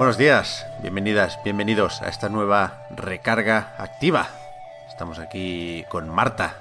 Buenos días, bienvenidas, bienvenidos a esta nueva recarga activa. Estamos aquí con Marta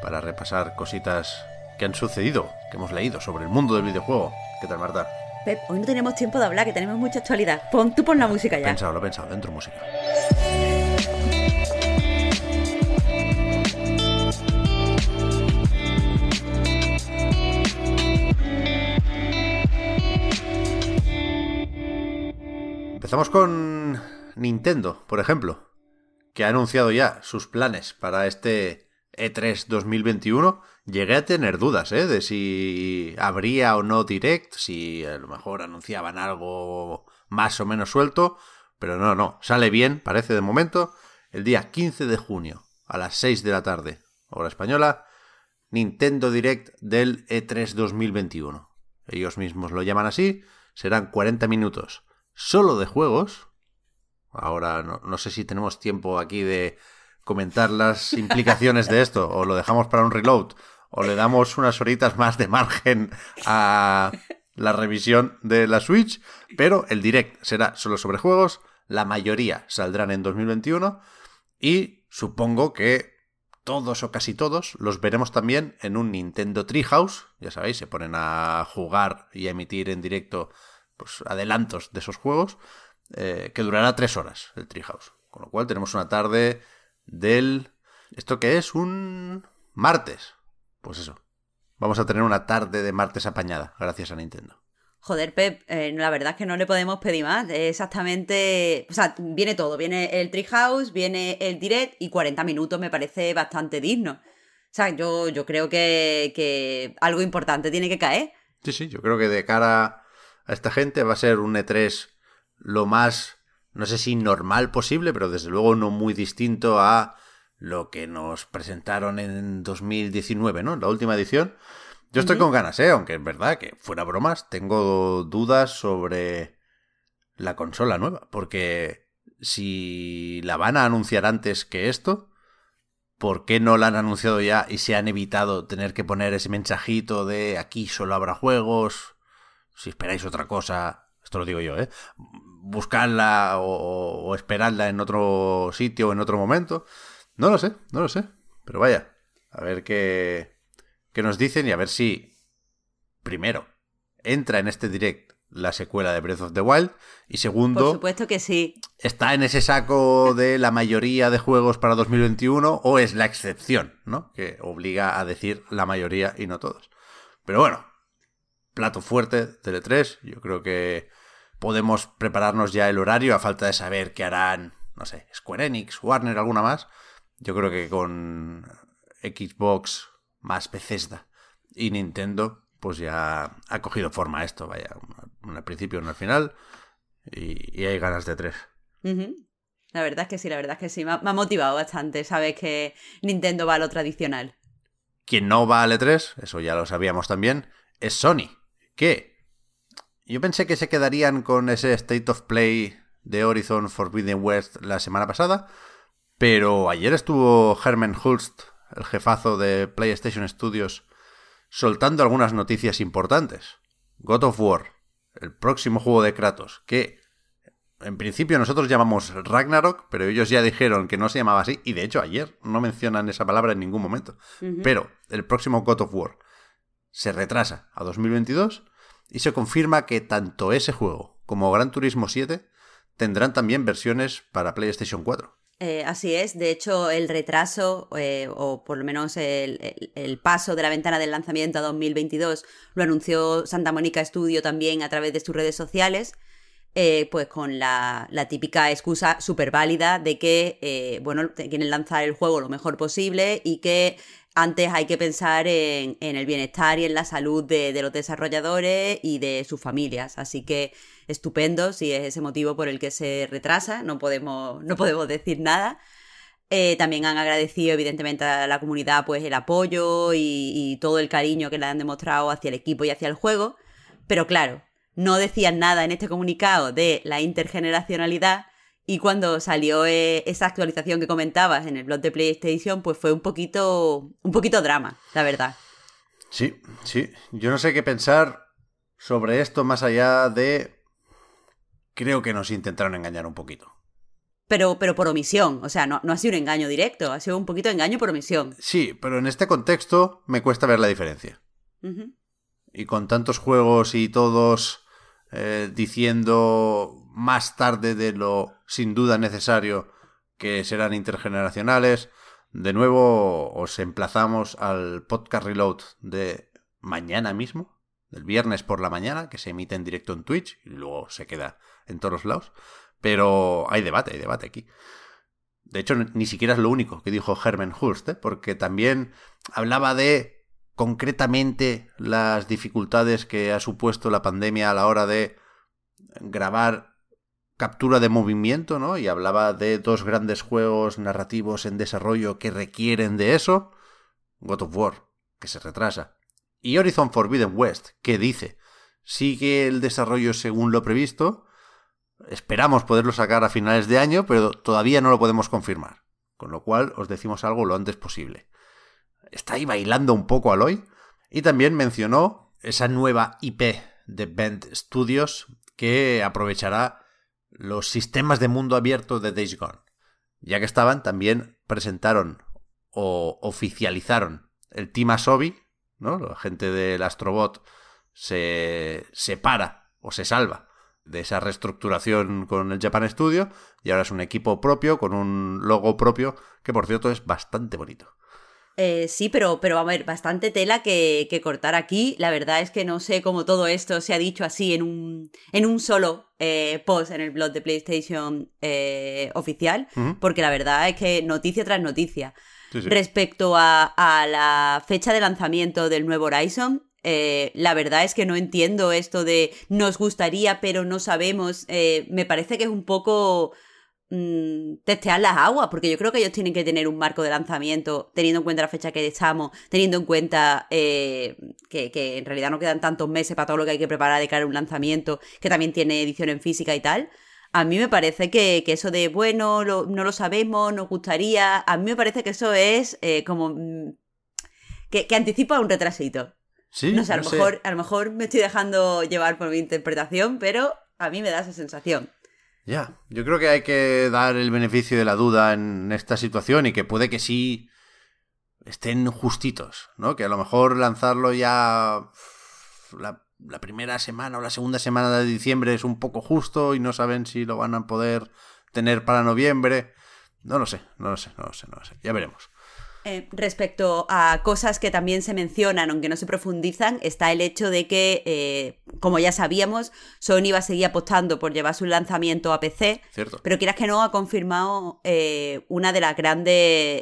para repasar cositas que han sucedido, que hemos leído sobre el mundo del videojuego. ¿Qué tal, Marta? Pep, hoy no tenemos tiempo de hablar, que tenemos mucha actualidad. Pon tú pon la música ya. Pensado, lo he pensado, dentro música. Empezamos con Nintendo, por ejemplo, que ha anunciado ya sus planes para este E3 2021. Llegué a tener dudas, ¿eh? De si habría o no Direct, si a lo mejor anunciaban algo más o menos suelto, pero no, no, sale bien, parece de momento, el día 15 de junio a las 6 de la tarde, hora española, Nintendo Direct del E3 2021. Ellos mismos lo llaman así, serán 40 minutos solo de juegos. Ahora no, no, sé si tenemos tiempo aquí de comentar las implicaciones de esto, o lo dejamos para un reload, o le damos unas horitas más de margen a la revisión de la Switch, pero el direct será solo sobre juegos, la mayoría saldrán en 2021 y supongo que todos o casi todos los veremos también en un Nintendo Treehouse, ya sabéis, se ponen a jugar y a emitir en directo pues, adelantos de esos juegos, eh, que durará tres horas el Treehouse. Con lo cual tenemos una tarde del... ¿Esto qué es? Un martes. Pues eso. Vamos a tener una tarde de martes apañada, gracias a Nintendo. Joder, Pep, eh, la verdad es que no le podemos pedir más. Exactamente. O sea, viene todo. Viene el Treehouse, viene el Direct y 40 minutos me parece bastante digno. O sea, yo, yo creo que, que algo importante tiene que caer. Sí, sí, yo creo que de cara a esta gente va a ser un E3 lo más, no sé si normal posible, pero desde luego no muy distinto a lo que nos presentaron en 2019, ¿no? La última edición. Yo estoy con ganas, ¿eh? Aunque es verdad que, fuera bromas, tengo dudas sobre la consola nueva. Porque si la van a anunciar antes que esto, ¿por qué no la han anunciado ya y se han evitado tener que poner ese mensajito de aquí solo habrá juegos? Si esperáis otra cosa, esto lo digo yo, ¿eh? Buscarla o, o esperarla en otro sitio o en otro momento. No lo sé, no lo sé. Pero vaya, a ver qué, qué nos dicen y a ver si, primero, entra en este direct la secuela de Breath of the Wild y segundo, Por supuesto que sí. está en ese saco de la mayoría de juegos para 2021 o es la excepción, ¿no? Que obliga a decir la mayoría y no todos. Pero bueno, plato fuerte Tele 3, yo creo que podemos prepararnos ya el horario a falta de saber qué harán, no sé, Square Enix, Warner, alguna más. Yo creo que con Xbox más Bethesda y Nintendo, pues ya ha cogido forma esto, vaya, un al principio, uno al final, y, y, hay ganas de tres. Uh -huh. La verdad es que sí, la verdad es que sí. Me ha, me ha motivado bastante. Sabes que Nintendo va a lo tradicional. Quien no va al E3, eso ya lo sabíamos también, es Sony. ¿Qué? Yo pensé que se quedarían con ese State of Play de Horizon Forbidden West la semana pasada, pero ayer estuvo Herman Hulst, el jefazo de PlayStation Studios, soltando algunas noticias importantes. God of War, el próximo juego de Kratos, que en principio nosotros llamamos Ragnarok, pero ellos ya dijeron que no se llamaba así, y de hecho ayer no mencionan esa palabra en ningún momento. Pero el próximo God of War se retrasa a 2022 y se confirma que tanto ese juego como Gran Turismo 7 tendrán también versiones para PlayStation 4. Eh, así es, de hecho el retraso eh, o por lo menos el, paso de la ventana del lanzamiento a 2022 lo anunció Santa Mónica Studio también a través de sus redes sociales, eh, pues con la, la típica excusa súper válida de que, bueno, quieren lanzar el juego lo mejor posible y que antes hay que pensar en, el bienestar y en la salud de, los desarrolladores y de sus familias. Así que estupendo si es ese motivo por el que se retrasa, no podemos, no podemos decir nada. Eh, también han agradecido evidentemente a la comunidad pues el apoyo y todo el cariño que le han demostrado hacia el equipo y hacia el juego. Pero claro, no decían nada en este comunicado de la intergeneracionalidad y cuando salió eh, esa actualización que comentabas en el blog de PlayStation, pues fue un poquito, un poquito drama, la verdad. Sí, sí. Yo no sé qué pensar sobre esto más allá de... Creo que nos intentaron engañar un poquito. Pero, pero por omisión, o sea, no, no ha sido un engaño directo, ha sido un poquito de engaño por omisión. Sí, pero en este contexto me cuesta ver la diferencia. Y con tantos juegos y todos eh, diciendo más tarde de lo sin duda necesario que serán intergeneracionales, de nuevo os emplazamos al podcast reload de mañana mismo, del viernes por la mañana, que se emite en directo en Twitch y luego se queda en todos lados. Pero hay debate, hay debate aquí. De hecho, ni siquiera es lo único que dijo Herman Hulst, ¿eh? porque también hablaba de concretamente las dificultades que ha supuesto la pandemia a la hora de grabar captura de movimiento, ¿no? Y hablaba de dos grandes juegos narrativos en desarrollo que requieren de eso. God of War, que se retrasa. Y Horizon Forbidden West, que dice, sigue el desarrollo según lo previsto. Esperamos poderlo sacar a finales de año, pero todavía no lo podemos confirmar. Con lo cual os decimos algo lo antes posible. Está ahí bailando un poco Aloy. Y también mencionó esa nueva IP de Bend Studios que aprovechará los sistemas de mundo abierto de Days Gone. Ya que estaban, también presentaron o oficializaron el Team Asobi, ¿no? La gente del Astrobot se separa o se salva de esa reestructuración con el Japan Studio y ahora es un equipo propio con un logo propio que por cierto es bastante bonito. Eh, sí, pero, pero a ver, bastante tela que, que cortar aquí. La verdad es que no sé cómo todo esto se ha dicho así en un, en un solo eh, post en el blog de PlayStation eh, oficial, porque la verdad es que noticia tras noticia. Sí, sí. Respecto a, a la fecha de lanzamiento del nuevo Horizon, eh, la verdad es que no entiendo esto de nos gustaría pero no sabemos. Me parece que es un poco mm, testear las aguas, porque yo creo que ellos tienen que tener un marco de lanzamiento, teniendo en cuenta la fecha que estamos, teniendo en cuenta eh, que, que en realidad no quedan tantos meses para todo lo que hay que preparar de cara a un lanzamiento, que también tiene edición en física y tal. A mí me parece que, que eso de, bueno, lo- no lo sabemos, nos gustaría, a mí me parece que eso es eh, como... mm, que, que anticipa un retrasito. Sí, no sé, a lo, no mejor, a lo mejor me estoy dejando llevar por mi interpretación, pero a mí me da esa sensación. Ya, yo creo que hay que dar el beneficio de la duda en esta situación y que puede que sí estén justitos, ¿no? Que a lo mejor lanzarlo ya la, primera semana o la segunda semana de diciembre es un poco justo y no saben si lo van a poder tener para noviembre. No lo sé, no lo sé, no lo sé, no lo sé. Ya veremos. Eh, respecto a cosas que también se mencionan, aunque no se profundizan, está el hecho de que, eh, como ya sabíamos, Sony va a seguir apostando por llevar su lanzamiento a PC, Cierto. pero quieras que no, ha confirmado eh, una de las grandes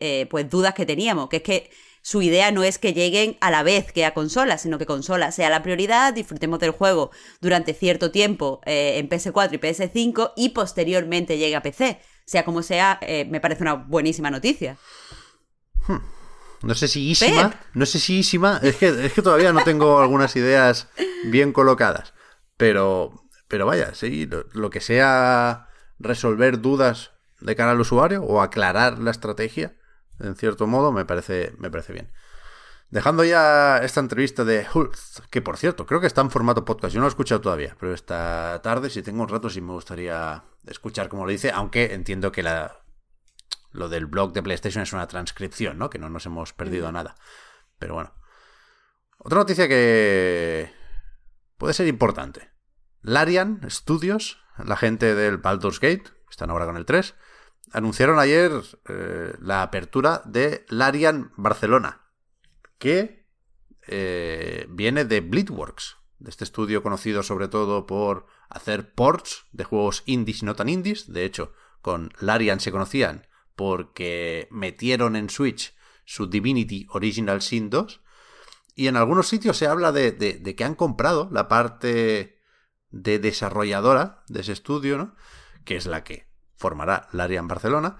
eh, pues, dudas que teníamos, que es que su idea no es que lleguen a la vez que a consolas, sino que consola sea la prioridad, disfrutemos del juego durante cierto tiempo en PS4 y PS5 y posteriormente llegue a PC. sea como sea, me parece una buenísima noticia. Hmm. No sé si ísima, no sé si ísima, es que, es que todavía no tengo algunas ideas bien colocadas, pero, pero vaya, sí, lo, que sea resolver dudas de cara al usuario o aclarar la estrategia, en cierto modo, me parece, me parece bien. Dejando ya esta entrevista de Hulk, que por cierto, creo que está en formato podcast, yo no lo he escuchado todavía, pero esta tarde, si tengo un rato, sí me gustaría escuchar como lo dice, aunque entiendo que la, lo del blog de PlayStation es una transcripción, ¿no? Que no nos hemos perdido nada. Pero bueno. Otra noticia que puede ser importante. Larian Studios, la gente del Baldur's Gate, están ahora con el 3, anunciaron ayer eh, la apertura de Larian Barcelona, que eh, viene de Bleedworks, de este estudio conocido sobre todo por hacer ports de juegos indies y no tan indies. De hecho, con Larian se conocían porque metieron en Switch su Divinity Original Sin 2. Y en algunos sitios se habla de, que han comprado la parte de desarrolladora de ese estudio, ¿no? Que es la que formará Larian Barcelona.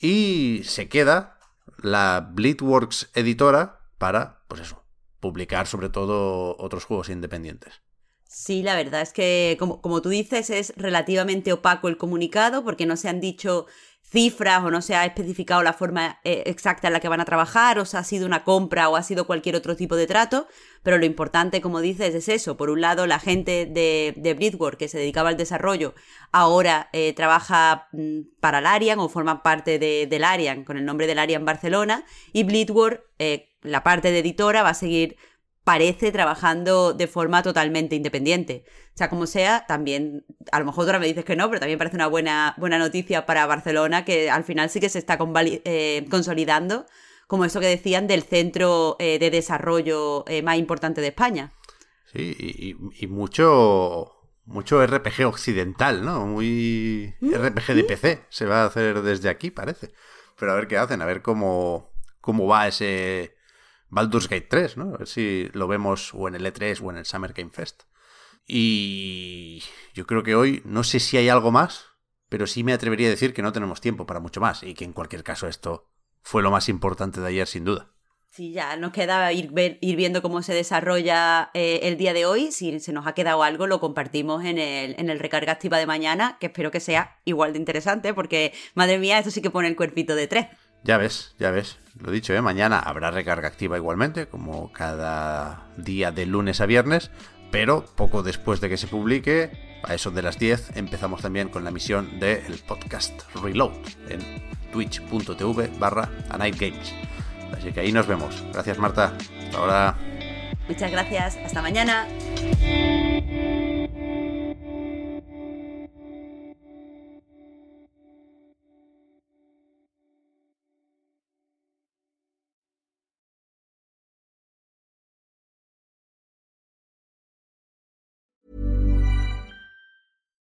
Y se queda la Bleedworks editora para, pues eso, publicar sobre todo otros juegos independientes. Sí, la verdad es que, como, como, tú dices, es relativamente opaco el comunicado porque no se han dicho cifras o no se ha especificado la forma eh, exacta en la que van a trabajar o si ha sido una compra o ha sido cualquier otro tipo de trato, pero lo importante, como dices, es eso. Por un lado, la gente de, de que se dedicaba al desarrollo ahora eh, trabaja mm, para Larian o forma parte de, del Larian con el nombre del Larian Barcelona y Bleedwork, eh, la parte de editora, va a seguir parece trabajando de forma totalmente independiente. O sea, como sea, también, a lo mejor ahora me dices que no, pero también parece una buena, buena noticia para Barcelona, que al final sí que se está eh, consolidando, como eso que decían, del centro eh, de desarrollo eh, más importante de España. Sí, y, mucho, mucho RPG occidental, ¿no? Muy RPG de PC se va a hacer desde aquí, parece. Pero a ver qué hacen, a ver cómo, cómo va ese Baldur's Gate 3, ¿no? A ver si lo vemos o en el E3 o en el Summer Game Fest. Y yo creo que hoy no sé si hay algo más, pero sí me atrevería a decir que no tenemos tiempo para mucho más y que en cualquier caso esto fue lo más importante de ayer sin duda. Sí, ya nos queda ir, viendo cómo se desarrolla eh, el día de hoy. Si se nos ha quedado algo, lo compartimos en el, en el recarga activa de mañana, que espero que sea igual de interesante, porque madre mía, esto sí que pone el cuerpito de tres. Ya ves, ya ves. Lo dicho, ¿eh? mañana habrá recarga activa igualmente, como cada día de lunes a viernes, pero poco después de que se publique, a eso de las 10, empezamos también con la misión del podcast Reload en twitch.tv barra Games. Así que ahí nos vemos. Gracias Marta. Hasta ahora. Muchas gracias. Hasta mañana.